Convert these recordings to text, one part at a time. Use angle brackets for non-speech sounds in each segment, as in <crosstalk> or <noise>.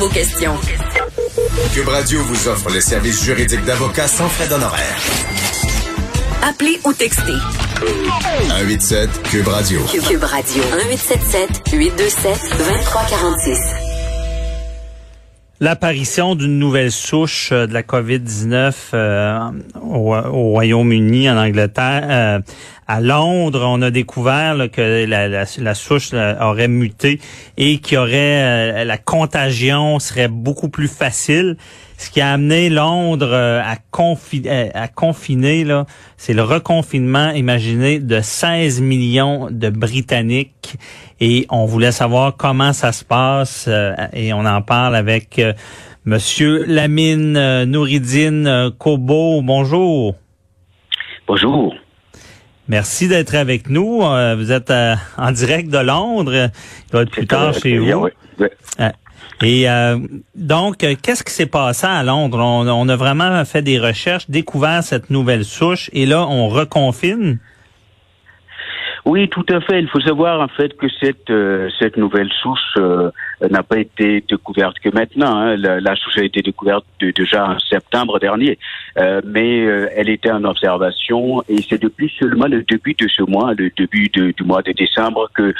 Vos questions. Cube Radio vous offre les services juridiques d'avocats sans frais d'honoraires. Appelez ou textez. 187 Cube Radio. Cube Radio. 1877 827 2346. L'apparition d'une nouvelle souche euh, de la COVID-19 euh, au, au Royaume-Uni, en Angleterre, euh, à Londres, on a découvert que la, souche là, aurait muté et qu'il y aurait la contagion serait beaucoup plus facile. Ce qui a amené Londres à, confi à confiner, c'est le reconfinement, imaginé de 16 millions de Britanniques. Et on voulait savoir comment ça se passe et on en parle avec Monsieur Lamine Nouridine Kobo. Bonjour. Bonjour. Merci d'être avec nous. Vous êtes en direct de Londres. Il doit être plus tard chez vous. Oui. Et euh, donc, qu'est-ce qui s'est passé à Londres? On, on, a vraiment fait des recherches, découvert cette nouvelle souche, et là, on reconfine? Oui, tout à fait. Il faut savoir en fait que cette euh, cette nouvelle souche euh, n'a pas été découverte que maintenant. Hein. La, la, souche a été découverte de, déjà en septembre dernier, euh, mais elle était en observation et c'est depuis seulement le début de ce mois, le début de, du mois de décembre, que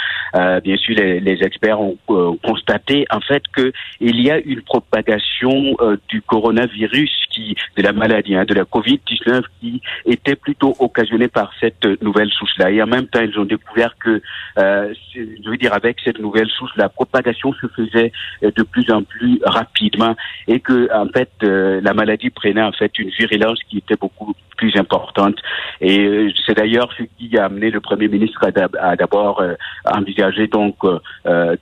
bien sûr les, les experts ont constaté en fait que il y a une propagation du coronavirus qui de la maladie, hein, de la Covid-19 qui était plutôt occasionnée par cette nouvelle souche-là. Et en même temps, ils ont découvert que, euh, je veux dire, avec cette nouvelle souche, la propagation se faisait de plus en plus rapidement et que, en fait, euh, la maladie prenait en fait une virulence qui était beaucoup plus importante. Et euh, c'est d'ailleurs ce qui a amené le Premier ministre à d'abord euh, envisager donc euh,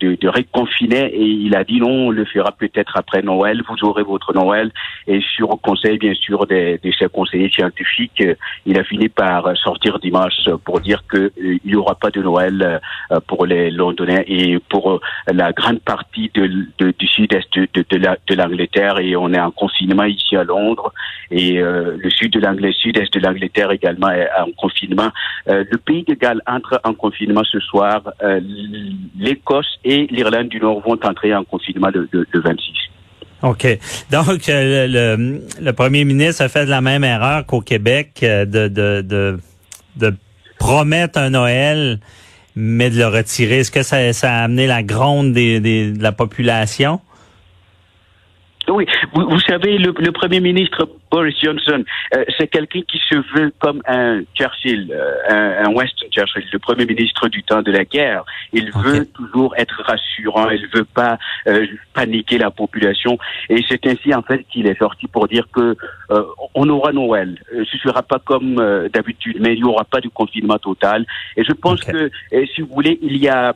de, de reconfiner et il a dit non, on le fera peut-être après Noël, vous aurez votre Noël. Et sur conseil, bien sûr, des, de ses conseillers scientifiques, il a fini par sortir dimanche pour dire que il n'y aura pas de Noël pour les Londoniens et pour la grande partie de, de, du sud-est de, de l'Angleterre. Et on est en confinement ici à Londres et le sud de l'Angleterre sud-est de l'Angleterre également est en confinement. Euh, le pays de Galles entre en confinement ce soir. Euh, L'Écosse et l'Irlande du Nord vont entrer en confinement le, le, le 26. OK. Donc, euh, le, le, premier ministre a fait la même erreur qu'au Québec de, de, de, de, promettre un Noël, mais de le retirer. Est-ce que ça, ça, a amené la gronde des, des, de la population? Oui, vous, vous savez, le, le, premier ministre Boris Johnson, euh, c'est quelqu'un qui se veut comme un Churchill, euh, un, un, Churchill, le premier ministre du temps de la guerre. Il okay. veut toujours être rassurant, il veut pas euh, paniquer la population, et c'est ainsi en fait qu'il est sorti pour dire que euh, on aura Noël. Ce sera pas comme d'habitude, mais il n'y aura pas de confinement total. Et je pense okay. que, si vous voulez, il y a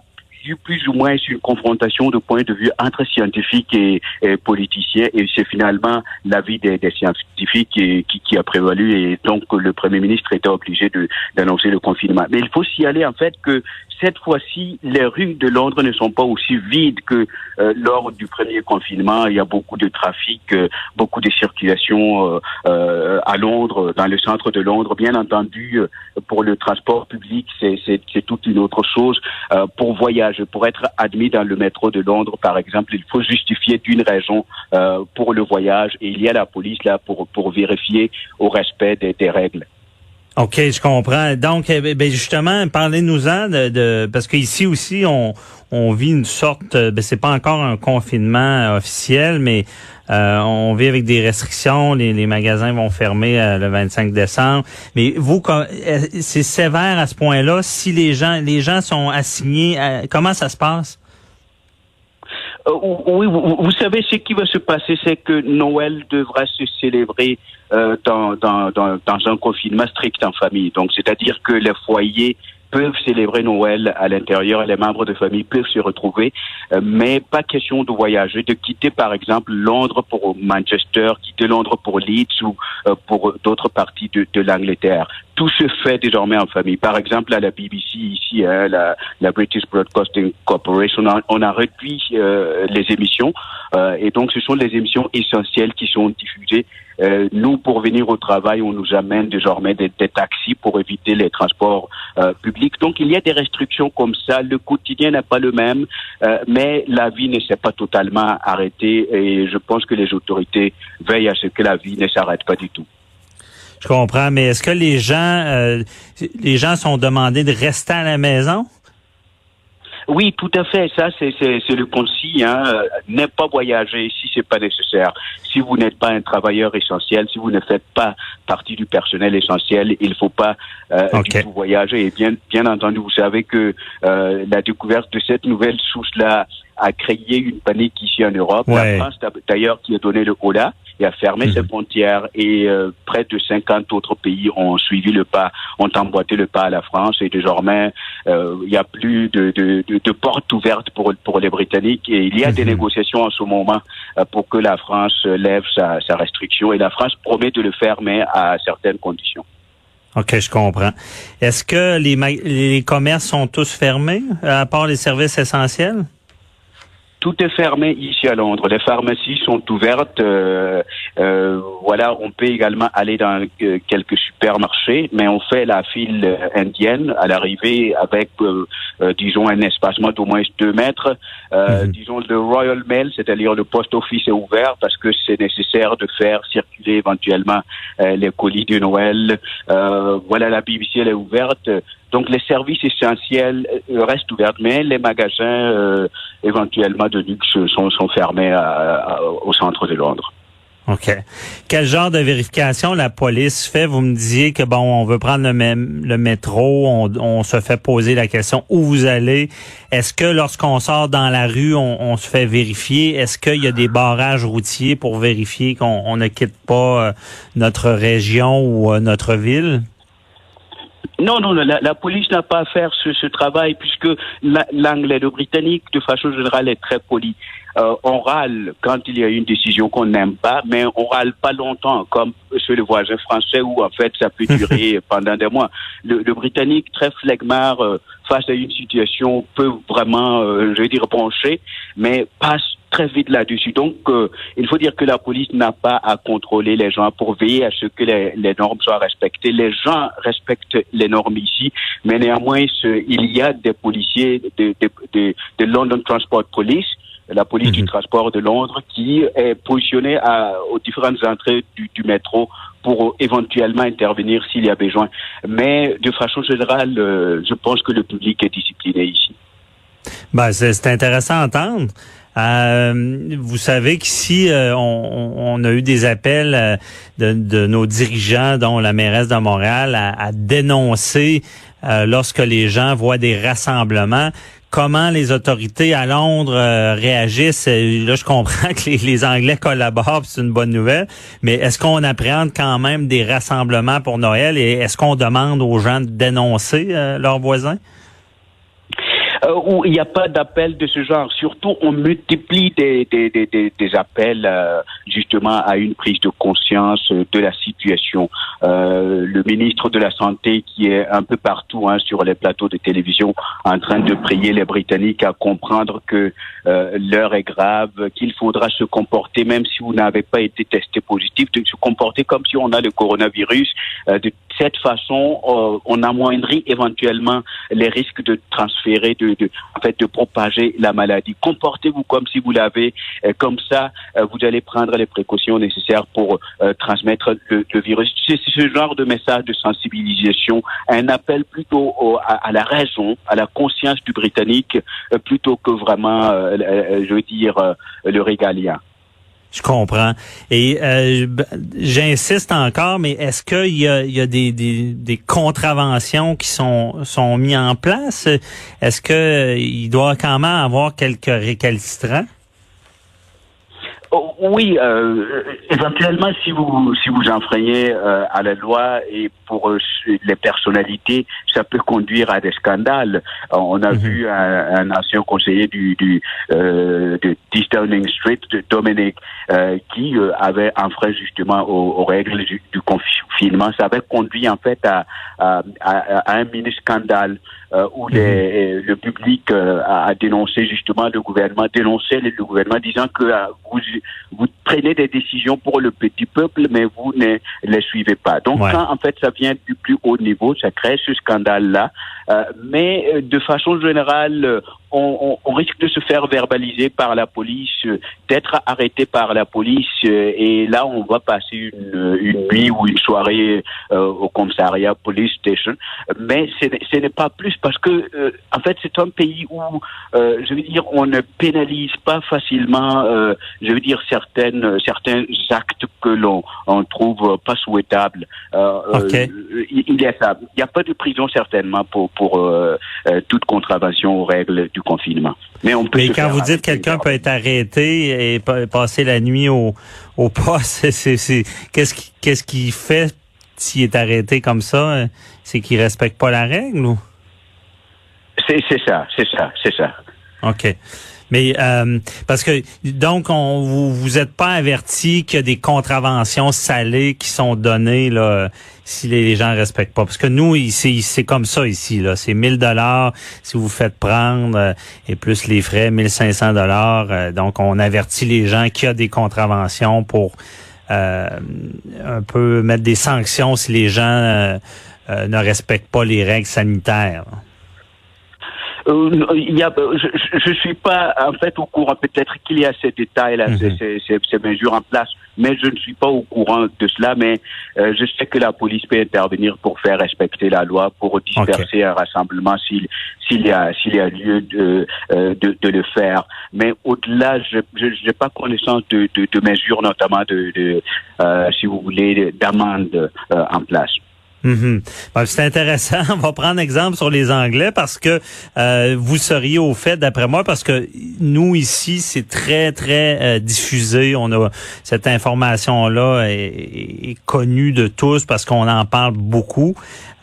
plus ou moins une confrontation de points de vue entre scientifiques et, politiciens et c'est finalement l'avis des, scientifiques qui, qui, qui, a prévalu et donc le Premier ministre était obligé d'annoncer le confinement. Mais il faut s'y aller en fait que cette fois-ci, les rues de Londres ne sont pas aussi vides que euh, lors du premier confinement. Il y a beaucoup de trafic, euh, beaucoup de circulation euh, à Londres, dans le centre de Londres. Bien entendu, pour le transport public, c'est toute une autre chose. pour voyager, pour être admis dans le métro de Londres, par exemple, il faut justifier d'une raison pour le voyage et il y a la police là pour, pour vérifier au respect des, des règles. OK, je comprends. Donc, ben justement, parlez-nous-en de, de, parce qu'ici aussi, on, on vit une sorte, ben c'est pas encore un confinement officiel, mais euh, on vit avec des restrictions. Les, les magasins vont fermer euh, le 25 décembre. Mais vous, c'est sévère à ce point-là. Si les gens, les gens sont assignés, à, comment ça se passe? Euh, oui, vous, savez, ce qui va se passer, c'est que Noël devra se célébrer euh, dans, dans, dans, dans, un confinement strict en famille. Donc, c'est-à-dire que les foyers peuvent célébrer Noël à l'intérieur, les membres de famille peuvent se retrouver, euh, mais pas question de voyager, de quitter par exemple Londres pour Manchester, quitter Londres pour Leeds ou euh, pour d'autres parties de, de l'Angleterre. Tout se fait désormais en famille. Par exemple, à la BBC ici, hein, la, British Broadcasting Corporation, on a, on a réduit euh, les émissions et donc ce sont les émissions essentielles qui sont diffusées euh, nous, pour venir au travail, on nous amène désormais des, des taxis pour éviter les transports euh, publics. Donc, il y a des restrictions comme ça. Le quotidien n'est pas le même, euh, mais la vie ne s'est pas totalement arrêtée et je pense que les autorités veillent à ce que la vie ne s'arrête pas du tout. Je comprends, mais est-ce que les gens, les gens sont demandés de rester à la maison? Oui, tout à fait. Ça, c'est le conseil. Hein. Ne pas voyager si c'est pas nécessaire. Si vous n'êtes pas un travailleur essentiel, si vous ne faites pas partie du personnel essentiel, il faut pas euh, du tout voyager. Et bien, bien entendu, vous savez que euh, la découverte de cette nouvelle souche-là a créé une panique ici en Europe. La France, d'ailleurs, qui a donné le cola et a fermé ses mhm. frontières et euh, près de 50 autres pays ont suivi le pas, ont emboîté le pas à la France et désormais euh, il n'y a plus de, de, de, de, portes ouvertes pour, pour les Britanniques et il y a des mhm. négociations en ce moment euh, pour que la France lève sa, sa restriction et la France promet de le faire mais à certaines conditions. OK, je comprends. Est-ce que les, les commerces sont tous fermés, à part les services essentiels? Tout est fermé ici à Londres. Les pharmacies sont ouvertes. Euh, euh, voilà, on peut également aller dans euh, quelques supermarchés, mais on fait la file indienne à l'arrivée avec, disons, un espacement d'au moins deux mètres. Mhm. Disons, le Royal Mail, c'est-à-dire le post office est ouvert parce que c'est nécessaire de faire circuler éventuellement les colis de Noël. voilà, la BBC elle est ouverte. Donc les services essentiels euh, restent ouverts, mais les magasins euh, éventuellement de luxe sont, sont fermés au centre de Londres. OK. Quel genre de vérification la police fait? Vous me disiez que bon, on veut prendre le, même, le métro, on, on, se fait poser la question où vous allez? Est-ce que lorsqu'on sort dans la rue, on, on se fait vérifier? Est-ce qu'il y a des barrages routiers pour vérifier qu'on ne quitte pas euh, notre région ou notre ville? Non, non, la, la police n'a pas à faire ce, ce travail puisque l'anglais, le britannique, de façon générale, est très poli. Euh, on râle quand il y a une décision qu'on n'aime pas, mais on râle pas longtemps, comme chez le voisin français où en fait ça peut durer <laughs> pendant des mois. Le, le britannique, très flegmard, euh, face à une situation, peut vraiment, euh, je veux dire, pencher, mais passe très vite là-dessus. Donc, euh, il faut dire que la police n'a pas à contrôler les gens pour veiller à ce que les, les, normes soient respectées. Les gens respectent les normes ici, mais néanmoins, ce, il y a des policiers de, de, de, de London Transport Police la police du mhm. transport de Londres, qui est positionnée à, aux différentes entrées du, du métro pour éventuellement intervenir s'il y a besoin. Mais de façon générale, euh, je pense que le public est discipliné ici. Ben, c'est intéressant à entendre. Euh, vous savez qu'ici, euh, on, a eu des appels euh, de, nos dirigeants, dont la mairesse de Montréal, à, à dénoncer lorsque les gens voient des rassemblements comment les autorités à Londres réagissent? Là, je comprends <laughs> que les, les Anglais collaborent, c'est une bonne nouvelle, mais est-ce qu'on appréhende quand même des rassemblements pour Noël et est-ce qu'on demande aux gens de dénoncer leurs voisins? Euh, où il n'y a pas d'appel de ce genre. Surtout, on multiplie des, des, des, des appels euh, justement à une prise de conscience de la situation. Euh, le ministre de la Santé qui est un peu partout hein, sur les plateaux de télévision en train de prier les Britanniques à comprendre que euh, l'heure est grave, qu'il faudra se comporter, même si vous n'avez pas été testé positif, de se comporter comme si on a le coronavirus. Euh, de cette façon, on amoindrit éventuellement les risques de transférer de de, en fait, de propager la maladie. Comportez-vous comme si vous l'avez. Euh, comme ça, euh, vous allez prendre les précautions nécessaires pour euh, transmettre le, virus. C'est ce genre de message de sensibilisation, un appel plutôt à, la raison, à la conscience du Britannique, plutôt que vraiment, je veux dire, le régalien. Je comprends. Et euh, j'insiste encore, mais est-ce qu'il y a, y a des, contraventions qui sont, sont mis en place? Est-ce qu'il doit quand même avoir quelques récalcitrants? Oh, oui, euh, éventuellement, si vous si vous enfreignez euh, à la loi et pour euh, les personnalités, ça peut conduire à des scandales. Euh, on a Mhm. vu un, un ancien conseiller du, du euh, de 10 Downing Street, de Dominic, euh, qui euh, avait enfreint justement aux, aux règles du, du confinement. Ça avait conduit en fait à, à, à- à un mini scandale euh, où les, le public euh, a, a dénoncé justement le gouvernement, dénoncé le, le gouvernement, disant que euh, vous, vous prenez des décisions pour le petit peuple, mais vous ne les suivez pas. Donc, Ouais. quand en fait ça vient du plus haut niveau, ça crée ce scandale-là. Euh, mais euh, de façon générale, euh, on, on- on risque de se faire verbaliser par la police, euh, d'être arrêté par la police, euh, et là on va passer une, une nuit ou une soirée euh, au commissariat police station. Mais ce n'est- pas plus parce que euh, en fait c'est un pays où euh, je veux dire on ne pénalise pas facilement, euh, je veux dire certaines certains actes que l'on on trouve pas souhaitables. Euh, euh, il il y a ça. Il n'y a pas de prison certainement pour pour euh, euh, toute contravention aux règles du confinement. Mais on peut. Mais se quand vous dites quelqu'un peut être arrêté et pa- passer la nuit au, au poste, <laughs> c'est, qu'est-ce qui, qu'est-ce qu'il fait s'il est arrêté comme ça? C'est qu'il respecte pas la règle ou? C'est c'est ça, c'est ça, c'est ça. OK. Mais euh, parce que donc on vous vous êtes pas averti qu'il y a des contraventions salées qui sont données là si les, les gens respectent pas. Parce que nous ici c'est comme ça ici là. C'est 1000 dollars si vous faites prendre euh, et plus les frais 1500 dollars. Euh, donc on avertit les gens qu'il y a des contraventions pour euh, un peu mettre des sanctions si les gens euh, euh, ne respectent pas les règles sanitaires. Euh, il y a, euh, je, je suis pas en fait au courant. Peut-être qu'il y a ces Mhm. ces, ces- ces- ces mesures en place, mais je ne suis pas au courant de cela. Mais euh, je sais que la police peut intervenir pour faire respecter la loi, pour disperser un rassemblement s'il s'il y a s'il y a lieu de, euh, de de le faire. Mais au-delà, je n'ai pas connaissance de, de, de mesures, notamment de, de si vous voulez, d'amendes en place. Mhm. Ben, c'est intéressant. <laughs> On va prendre exemple sur les Anglais parce que euh, vous seriez au fait, d'après moi, parce que nous ici, c'est très très euh, diffusé. On a cette information-là est, est- connue de tous parce qu'on en parle beaucoup.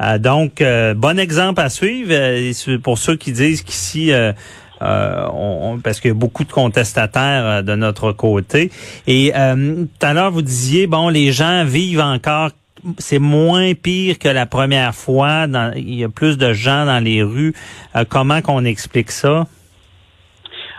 Euh, donc, euh, bon exemple à suivre euh, pour ceux qui disent qu'ici. euh, euh, on, parce qu'il y a beaucoup de contestataires de notre côté. Et euh, tout à l'heure, vous disiez, bon, les gens vivent encore c'est moins pire que la première fois. Dans, il y a plus de gens dans les rues. Euh, comment qu'on explique ça?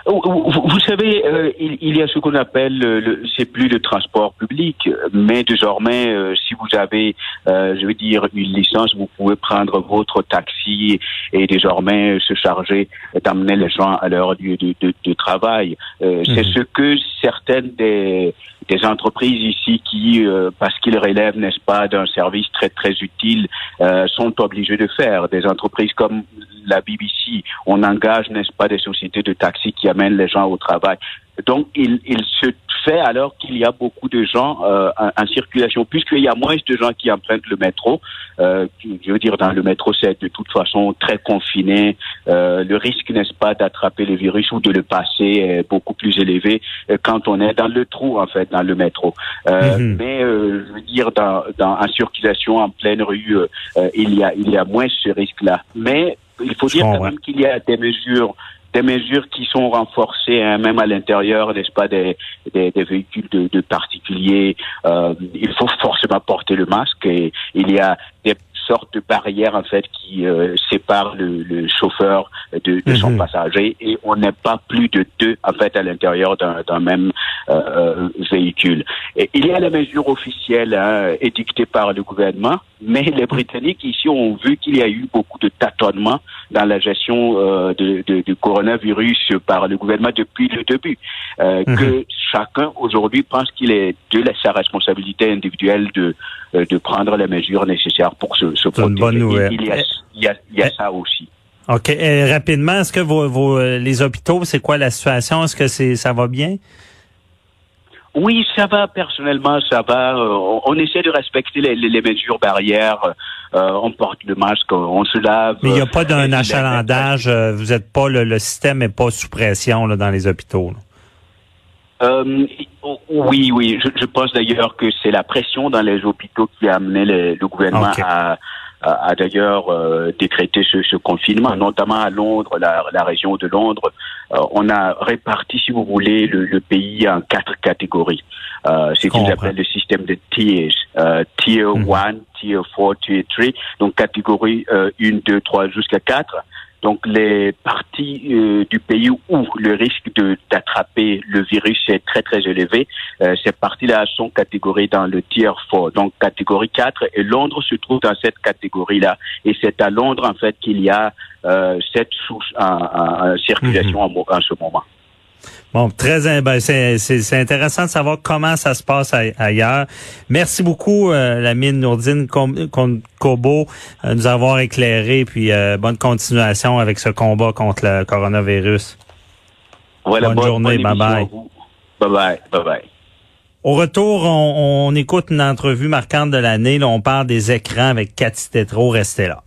Vous, savez, euh, il, il y a ce qu'on appelle, euh, le, c'est plus le transport public, mais désormais, euh, si vous avez, euh, je veux dire, une licence, vous pouvez prendre votre taxi et désormais se charger d'amener les gens à leur lieu de, de- de travail. C'est ce que certaines des, des entreprises ici qui, euh, parce qu'ils relèvent, n'est-ce pas, d'un service très très utile, euh, sont obligées de faire. Des entreprises comme la BBC, on engage, n'est-ce pas, des sociétés de taxi qui amènent les gens au travail. Donc, il, il se fait alors qu'il y a beaucoup de gens euh, en, en circulation, puisqu'il y a moins de gens qui empruntent le métro. Euh, je veux dire, dans le métro, c'est de toute façon très confiné. Euh, le risque, n'est-ce pas, d'attraper le virus ou de le passer est beaucoup plus élevé euh, quand on est dans le trou, en fait, dans le métro. Euh, Mhm. Mais, euh, je veux dire, dans, dans, en circulation en pleine rue, euh, euh, il, y a, il y a moins ce risque-là. Mais il faut Je dire quand même qu'il y a des mesures des mesures qui sont renforcées, hein, même à l'intérieur, n'est-ce pas, des, des, des véhicules de, de particuliers. Euh, il faut forcément porter le masque et il y a des sortes de barrières en fait qui euh, séparent le, le chauffeur de, de son Mhm. passager et on n'est pas plus de deux en fait à l'intérieur d'un même euh, euh, véhicule. Et il y a les mesures officielles hein, édictées par le gouvernement, mais les Britanniques ici ont vu qu'il y a eu beaucoup de tâtonnements dans la gestion euh, de, de- du coronavirus par le gouvernement depuis le début. Mhm. Que chacun aujourd'hui pense qu'il est de la- sa responsabilité individuelle de, de prendre les mesures nécessaires pour se, se une protéger. bonne Il- nouvelle. Il y a, il y a, il y a Eh. ça aussi. OK. Euh, rapidement, est-ce que vos, vos, euh, les hôpitaux, c'est quoi la situation? Est-ce que c'est ça va bien? Oui, ça va, personnellement, ça va. Euh, on, on essaie de respecter les, les- les mesures barrières. Euh, on porte le masque, on se lave. Mais il n'y a pas d'un Euh, achalandage. euh, vous êtes pas le, le système est pas sous pression là, dans les hôpitaux. là. Euh, oui, oui. Je, je pense d'ailleurs que c'est la pression dans les hôpitaux qui a amené le, le gouvernement à, à, à d'ailleurs euh, décréter ce, ce confinement, notamment à Londres, la, la région de Londres. Euh, on a réparti, si vous voulez, le, le pays en quatre catégories. Euh, c'est ce qu'ils appellent le système de tiers. Euh, tier Mhm. 1, tier 4, tier 3. Donc catégorie euh, 1, 2, 3 jusqu'à 4. Donc les parties euh, du pays où le risque de d'attraper le virus est très très élevé, euh, ces parties-là sont catégorisées dans le tiers 4, donc catégorie 4, et Londres se trouve dans cette catégorie-là. Et c'est à Londres en fait qu'il y a euh, cette source en, en- circulation en ce moment. Bon, très ben, c'est intéressant de savoir comment ça se passe ai- ailleurs. Merci beaucoup, euh, la mine Nourdine Kobo, euh, nous avoir éclairé, puis euh, bonne continuation avec ce combat contre le coronavirus. Bonne journée, à vous. Bye bye, bye bye. Au retour, on, on écoute une entrevue marquante de l'année. On parle des écrans avec Cathy Tétrault. Restez là.